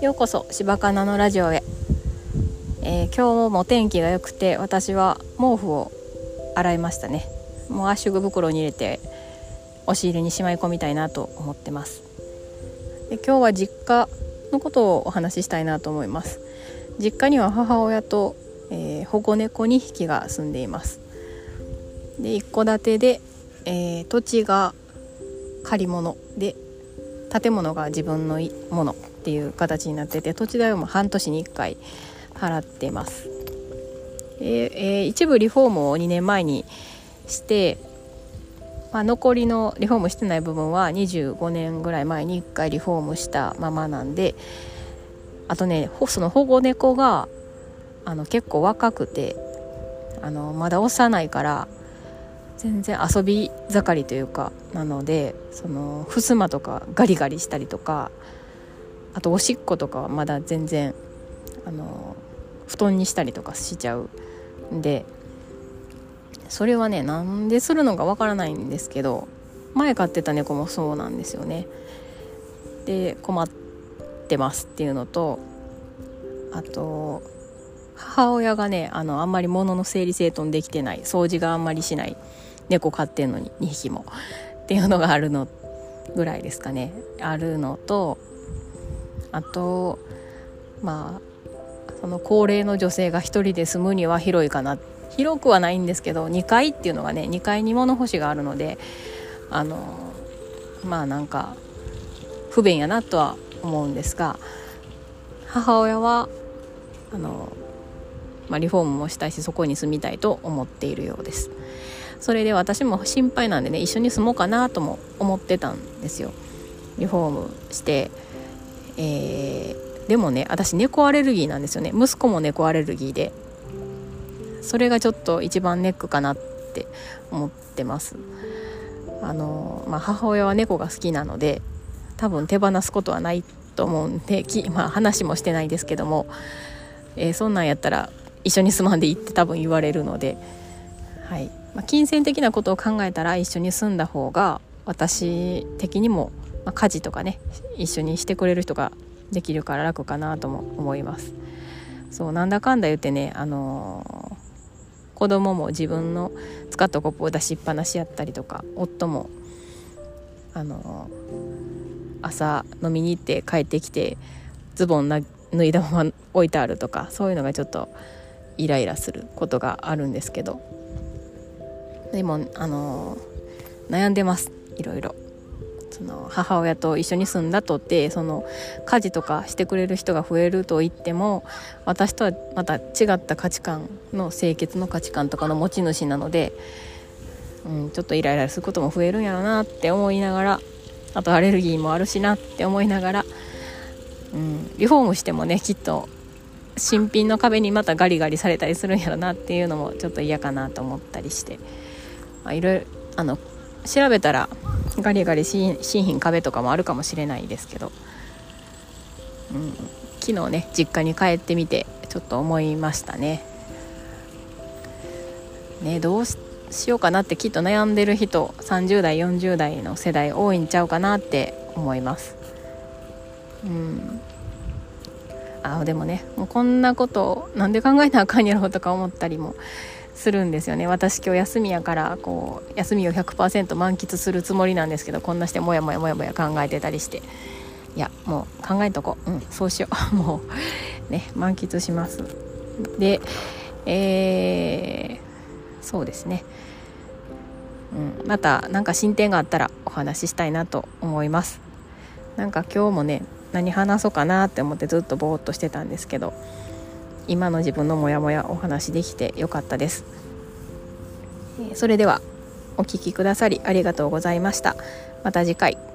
ようこそ柴かなのラジオへ、えー、今日も天気が良くて私は毛布を洗いましたね。もう圧縮袋に入れて押し入れにしまい込みたいなと思ってます。で今日は実家のことをお話ししたいなと思います。実家には母親と、えー、保護猫2匹が住んでいます。で一戸建てで、えー、土地が借り物で建物が自分のものっていう形になってて土地代をも半年に1回払ってます、えーえー、一部リフォームを2年前にして、まあ、残りのリフォームしてない部分は25年ぐらい前に1回リフォームしたままなんであとねその保護猫があの結構若くてあのまだ幼いから全然遊び盛りというかなのでその襖とかガリガリしたりとかあとおしっことかはまだ全然あの布団にしたりとかしちゃうんでそれはねなんでするのかわからないんですけど前飼ってた猫もそうなんですよね。で困ってますっていうのとあと母親がねあのあんまり物の整理整頓できてない。掃除があんまりしない。猫飼ってんのに2匹も。っていうのがあるのぐらいですかね。あるのとあとまあその高齢の女性が1人で住むには広いかな。広くはないんですけど2階っていうのがね2階に物干しがあるのであのまあなんか不便やなとは思うんですが母親はあの、まあ、リフォームもしたいしそこに住みたいと思っているようです。それで私も心配なんでね一緒に住もうかなとも思ってたんですよ。リフォームしてえー、でもね私猫アレルギーなんですよね。息子も猫アレルギーで。それがちょっと一番ネックかなって思ってます。あの、まあ、母親は猫が好きなので多分手放すことはないと思うんでき、まあ、話もしてないですけども、えー、そんなんやったら一緒に住まんでいいって多分言われるので。はい。まあ、金銭的なことを考えたら一緒に住んだ方が私的にも、まあ、家事とかね一緒にしてくれる人ができるから楽かなとも思います。そうなんだかんだ言ってねあのー、子供も自分の使ったコップを出しっぱなしやったりとか夫もあのー、朝飲みに行って帰ってきてズボン脱いだまま置いてあるとかそういうのがちょっとイライラすることがあるんですけど。でもあの悩んでます。いろいろ。その母親と一緒に住んだとってその家事とかしてくれる人が増えると言っても私とはまた違った価値観の清潔の価値観とかの持ち主なので、うん、ちょっとイライラすることも増えるんやろなって思いながらあとアレルギーもあるしなって思いながら、うん、リフォームしてもねきっと新品の壁にまたガリガリされたりするんやろなっていうのもちょっと嫌かなと思ったりして。まあ、いろいろあの調べたらガリガリ新品壁とかもあるかもしれないですけど、うん、昨日ね実家に帰ってみてちょっと思いましたね。ねどうしようかなってきっと悩んでる人30代40代の世代多いんちゃうかなって思います。うんあでもねもうこんなことなんで考えなあかんやろうとか思ったりもするんですよね。私今日休みやからこう休みを100%満喫するつもりなんですけどこんなしてもやもやもやもや考えてたりして。いやもう考えとこう。うんそうしよう。もうね満喫します。でえー、そうですね。うん、また何か進展があったらお話ししたいなと思います。なんか今日もね何話そうかなって思ってずっとぼーっとしてたんですけど今の自分のモヤモヤお話できてよかったです。それではお聴きくださりありがとうございました。また次回。